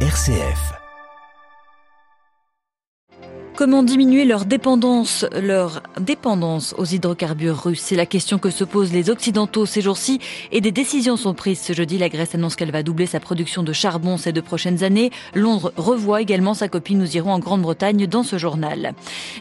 RCF. Comment diminuer leur dépendance, leur dépendance aux hydrocarbures russes? C'est la question que se posent les Occidentaux ces jours-ci et des décisions sont prises ce jeudi. La Grèce annonce qu'elle va doubler sa production de charbon ces deux prochaines années. Londres revoit également sa copie. Nous irons en Grande-Bretagne dans ce journal.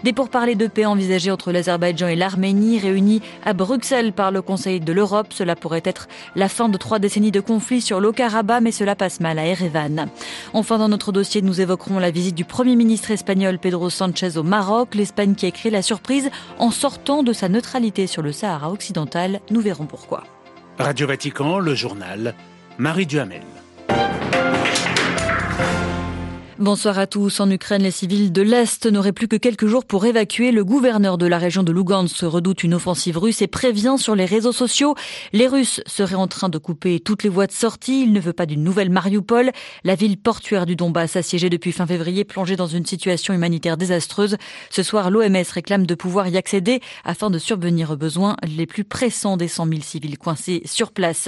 Des pourparlers de paix envisagés entre l'Azerbaïdjan et l'Arménie réunis à Bruxelles par le Conseil de l'Europe. Cela pourrait être la fin de trois décennies de conflit sur l'Haut-Karabakh, mais cela passe mal à Erevan. Enfin, dans notre dossier, nous évoquerons la visite du Premier ministre espagnol Pedro Sánchez Sanchez au Maroc, l'Espagne qui a créé la surprise en sortant de sa neutralité sur le Sahara occidental. Nous verrons pourquoi. Radio Vatican, le journal, Marie Duhamel. Bonsoir à tous. En Ukraine, les civils de l'Est n'auraient plus que quelques jours pour évacuer. Le gouverneur de la région de Lugansk redoute une offensive russe et prévient sur les réseaux sociaux. Les Russes seraient en train de couper toutes les voies de sortie. Il ne veut pas d'une nouvelle Mariupol. La ville portuaire du Donbass, assiégée depuis fin février, plongée dans une situation humanitaire désastreuse. Ce soir, l'OMS réclame de pouvoir y accéder afin de survenir aux besoins les plus pressants des 100 000 civils coincés sur place.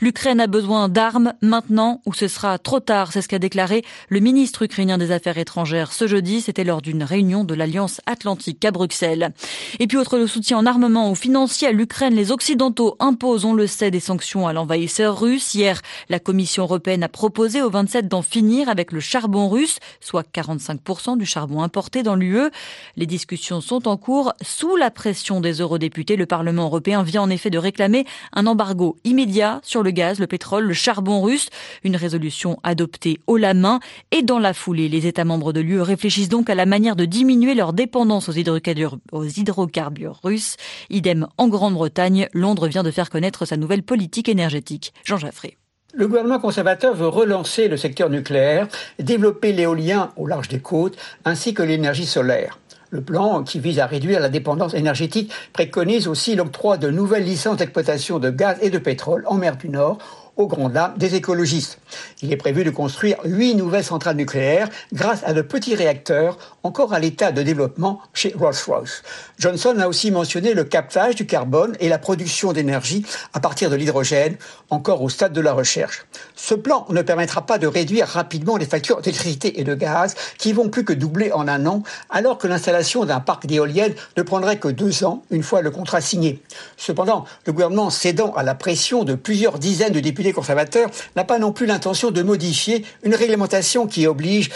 L'Ukraine a besoin d'armes maintenant ou ce sera trop tard. C'est ce qu'a déclaré le ministre ukrainien des Affaires étrangères ce jeudi. C'était lors d'une réunion de l'Alliance Atlantique à Bruxelles. Et puis, autre le soutien en armement ou financier à l'Ukraine, les Occidentaux imposent, on le sait, des sanctions à l'envahisseur russe. Hier, la Commission européenne a proposé aux 27 d'en finir avec le charbon russe, soit 45% du charbon importé dans l'UE. Les discussions sont en cours sous la pression des eurodéputés. Le Parlement européen vient en effet de réclamer un embargo immédiat sur le gaz, le pétrole, le charbon russe. Une résolution adoptée haut la main et dans la Les États membres de l'UE réfléchissent donc à la manière de diminuer leur dépendance aux hydrocarbures, aux hydrocarbures russes. Idem en Grande-Bretagne, Londres vient de faire connaître sa nouvelle politique énergétique. Jean Jaffré. Le gouvernement conservateur veut relancer le secteur nucléaire, développer l'éolien au large des côtes, ainsi que l'énergie solaire. Le plan, qui vise à réduire la dépendance énergétique, préconise aussi l'octroi de nouvelles licences d'exploitation de gaz et de pétrole en mer du Nord au grand dames des écologistes. Il est prévu de construire huit nouvelles centrales nucléaires grâce à de petits réacteurs encore à l'état de développement chez Rolls-Royce. Johnson a aussi mentionné le captage du carbone et la production d'énergie à partir de l'hydrogène, encore au stade de la recherche. Ce plan ne permettra pas de réduire rapidement les factures d'électricité et de gaz qui vont plus que doubler en un an, alors que l'installation d'un parc d'éoliennes ne prendrait que deux ans une fois le contrat signé. Cependant, le gouvernement cédant à la pression de plusieurs dizaines de députés conservateur n'a pas non plus l'intention de modifier une réglementation qui oblige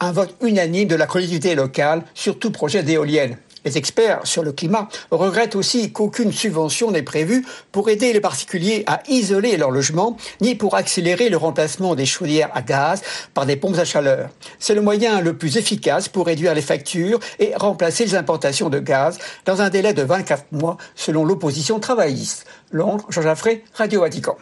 un vote unanime de la collectivité locale sur tout projet d'éolienne. Les experts sur le climat regrettent aussi qu'aucune subvention n'est prévue pour aider les particuliers à isoler leur logement, ni pour accélérer le remplacement des chaudières à gaz par des pompes à chaleur. C'est le moyen le plus efficace pour réduire les factures et remplacer les importations de gaz dans un délai de 24 mois, selon l'opposition travailliste. Londres, Jean Jaffré, Radio Vatican.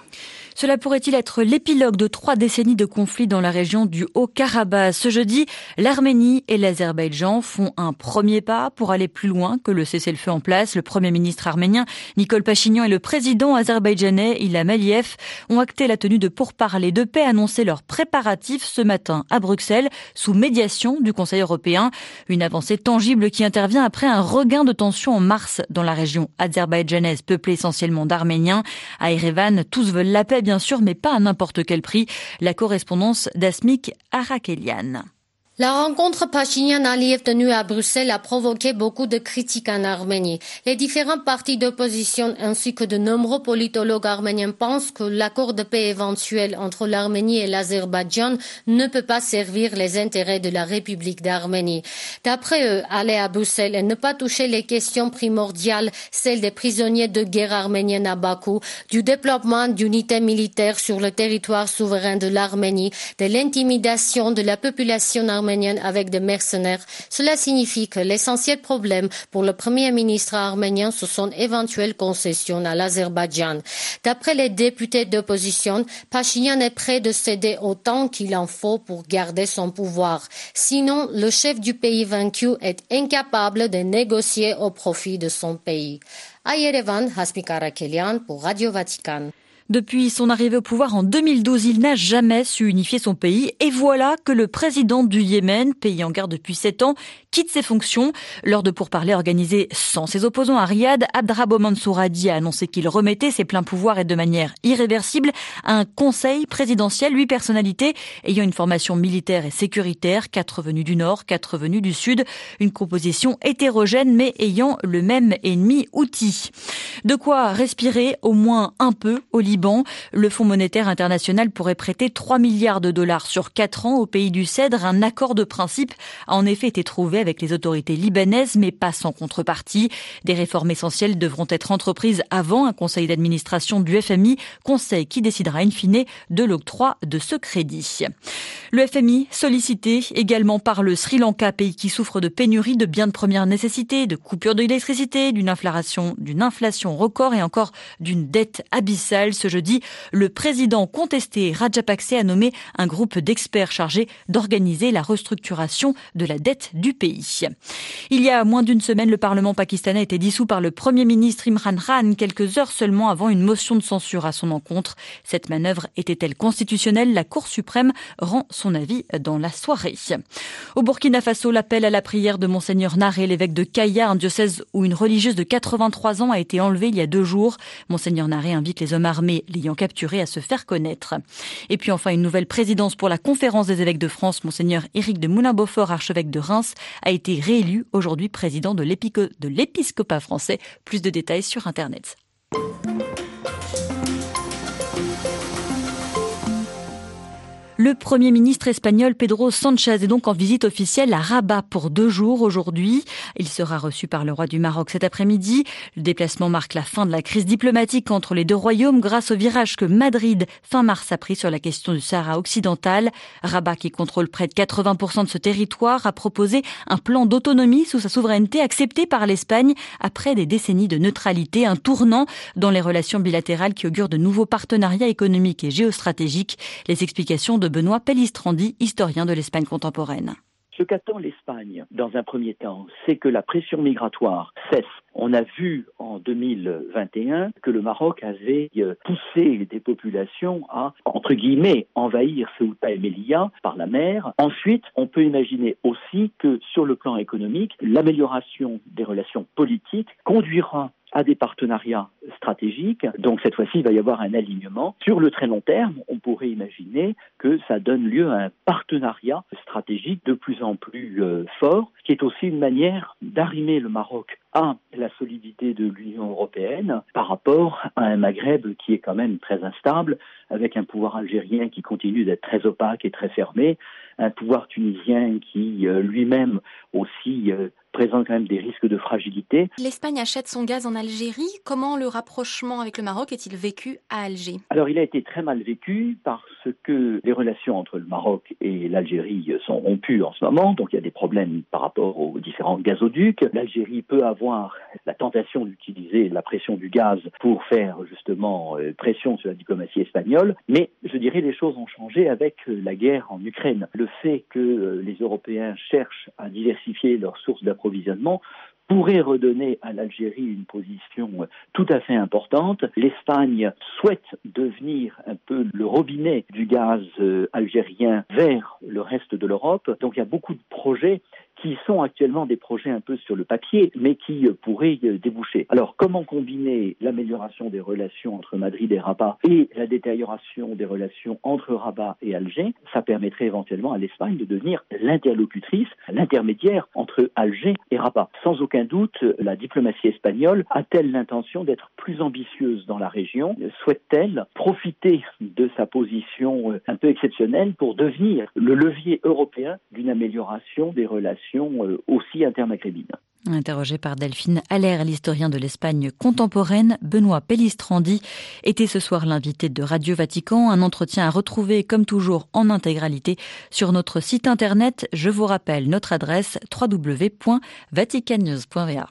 Cela pourrait-il être l'épilogue de trois décennies de conflits dans la région du Haut-Karabakh Ce jeudi, l'Arménie et l'Azerbaïdjan font un premier pas pour aller plus loin que le cessez-le-feu en place. Le Premier ministre arménien Nicole Pachignan et le président azerbaïdjanais Ilham Aliyev ont acté la tenue de pourparlers de paix annoncé leurs préparatifs ce matin à Bruxelles sous médiation du Conseil européen. Une avancée tangible qui intervient après un regain de tension en mars dans la région azerbaïdjanaise peuplée essentiellement d'Arméniens. À Erevan, tous veulent la paix bien sûr, mais pas à n'importe quel prix. La correspondance d'Asmik Arakelian. La rencontre Pachinian-Aliyev tenue à Bruxelles a provoqué beaucoup de critiques en Arménie. Les différents partis d'opposition ainsi que de nombreux politologues arméniens pensent que l'accord de paix éventuel entre l'Arménie et l'Azerbaïdjan ne peut pas servir les intérêts de la République d'Arménie. D'après eux, aller à Bruxelles et ne pas toucher les questions primordiales, celles des prisonniers de guerre arméniens à Bakou, du développement d'unités militaires sur le territoire souverain de l'Arménie, de l'intimidation de la population arménienne avec des mercenaires. Cela signifie que l'essentiel problème pour le premier ministre arménien, ce sont éventuelles concessions à l'Azerbaïdjan. D'après les députés d'opposition, Pachinian est prêt de céder autant qu'il en faut pour garder son pouvoir. Sinon, le chef du pays vaincu est incapable de négocier au profit de son pays. À Yerevan, Hasmi Karakelian pour Radio Vatican. Depuis son arrivée au pouvoir en 2012, il n'a jamais su unifier son pays. Et voilà que le président du Yémen, pays en guerre depuis sept ans, quitte ses fonctions. Lors de pourparlers organisés sans ses opposants à Riyad, Abdrabo Mansour Hadi a annoncé qu'il remettait ses pleins pouvoirs et de manière irréversible à un conseil présidentiel, huit personnalités ayant une formation militaire et sécuritaire, quatre venus du nord, quatre venus du sud, une composition hétérogène mais ayant le même ennemi outil. De quoi respirer au moins un peu au Liban le Fonds monétaire international pourrait prêter 3 milliards de dollars sur 4 ans au pays du Cèdre. Un accord de principe a en effet été trouvé avec les autorités libanaises, mais pas sans contrepartie. Des réformes essentielles devront être entreprises avant un conseil d'administration du FMI, conseil qui décidera in fine de l'octroi de ce crédit. Le FMI sollicité également par le Sri Lanka, pays qui souffre de pénurie de biens de première nécessité, de coupures d'électricité, d'une inflation, d'une inflation record et encore d'une dette abyssale jeudi, le président contesté Rajapakse a nommé un groupe d'experts chargés d'organiser la restructuration de la dette du pays. Il y a moins d'une semaine, le Parlement pakistanais a été dissous par le Premier ministre Imran Khan quelques heures seulement avant une motion de censure à son encontre. Cette manœuvre était-elle constitutionnelle? La Cour suprême rend son avis dans la soirée. Au Burkina Faso, l'appel à la prière de Monseigneur Naré, l'évêque de Kaya, un diocèse où une religieuse de 83 ans a été enlevée il y a deux jours. Monseigneur Naré invite les hommes armés l'ayant capturé à se faire connaître. Et puis enfin, une nouvelle présidence pour la conférence des évêques de France. Monseigneur Éric de Moulin-Beaufort, archevêque de Reims, a été réélu aujourd'hui président de l'épiscopat français. Plus de détails sur Internet. Le Premier ministre espagnol Pedro Sanchez est donc en visite officielle à Rabat pour deux jours aujourd'hui. Il sera reçu par le roi du Maroc cet après-midi. Le déplacement marque la fin de la crise diplomatique entre les deux royaumes grâce au virage que Madrid, fin mars, a pris sur la question du Sahara occidental. Rabat, qui contrôle près de 80% de ce territoire, a proposé un plan d'autonomie sous sa souveraineté accepté par l'Espagne après des décennies de neutralité, un tournant dans les relations bilatérales qui augure de nouveaux partenariats économiques et géostratégiques. Les explications de Benoît Pellistrandi, historien de l'Espagne contemporaine. Ce qu'attend l'Espagne, dans un premier temps, c'est que la pression migratoire cesse. On a vu en 2021 que le Maroc avait euh, poussé des populations à, entre guillemets, envahir Ceuta et Melilla par la mer. Ensuite, on peut imaginer aussi que sur le plan économique, l'amélioration des relations politiques conduira à des partenariats stratégiques. Donc cette fois-ci, il va y avoir un alignement. Sur le très long terme, on pourrait imaginer que ça donne lieu à un partenariat stratégique de plus en plus euh, fort, qui est aussi une manière d'arrimer le Maroc à la solidité de l'Union européenne par rapport à un Maghreb qui est quand même très instable, avec un pouvoir algérien qui continue d'être très opaque et très fermé, un pouvoir tunisien qui euh, lui-même aussi euh, présente quand même des risques de fragilité. L'Espagne achète son gaz en Algérie. Comment le rapprochement avec le Maroc est-il vécu à Alger? Alors il a été très mal vécu parce que les relations entre le Maroc et l'Algérie sont rompues en ce moment, donc il y a des problèmes par rapport aux différents gazoducs. L'Algérie peut avoir la tentation d'utiliser la pression du gaz pour faire justement euh, pression sur la diplomatie espagnole, mais je dirais les choses ont changé avec la guerre en Ukraine. Le fait que euh, les Européens cherchent à diversifier leurs sources d'approvisionnement pourrait redonner à l'Algérie une position tout à fait importante. L'Espagne souhaite devenir un peu le robinet du gaz euh, algérien vers le reste de l'Europe. Donc il y a beaucoup de projets qui sont actuellement des projets un peu sur le papier, mais qui euh, pourraient euh, déboucher. Alors, comment combiner l'amélioration des relations entre Madrid et Rabat et la détérioration des relations entre Rabat et Alger Ça permettrait éventuellement à l'Espagne de devenir l'interlocutrice, l'intermédiaire entre Alger et Rabat. Sans aucun doute, la diplomatie espagnole a-t-elle l'intention d'être plus ambitieuse dans la région? Souhaite-t-elle profiter de sa position euh, un peu exceptionnelle pour devenir le levier européen d'une amélioration des relations euh, aussi. Interrogé par Delphine Allaire, l'historien de l'Espagne contemporaine, Benoît Pellistrandi était ce soir l'invité de Radio Vatican. Un entretien à retrouver, comme toujours, en intégralité sur notre site internet. Je vous rappelle notre adresse www.vaticannews.va.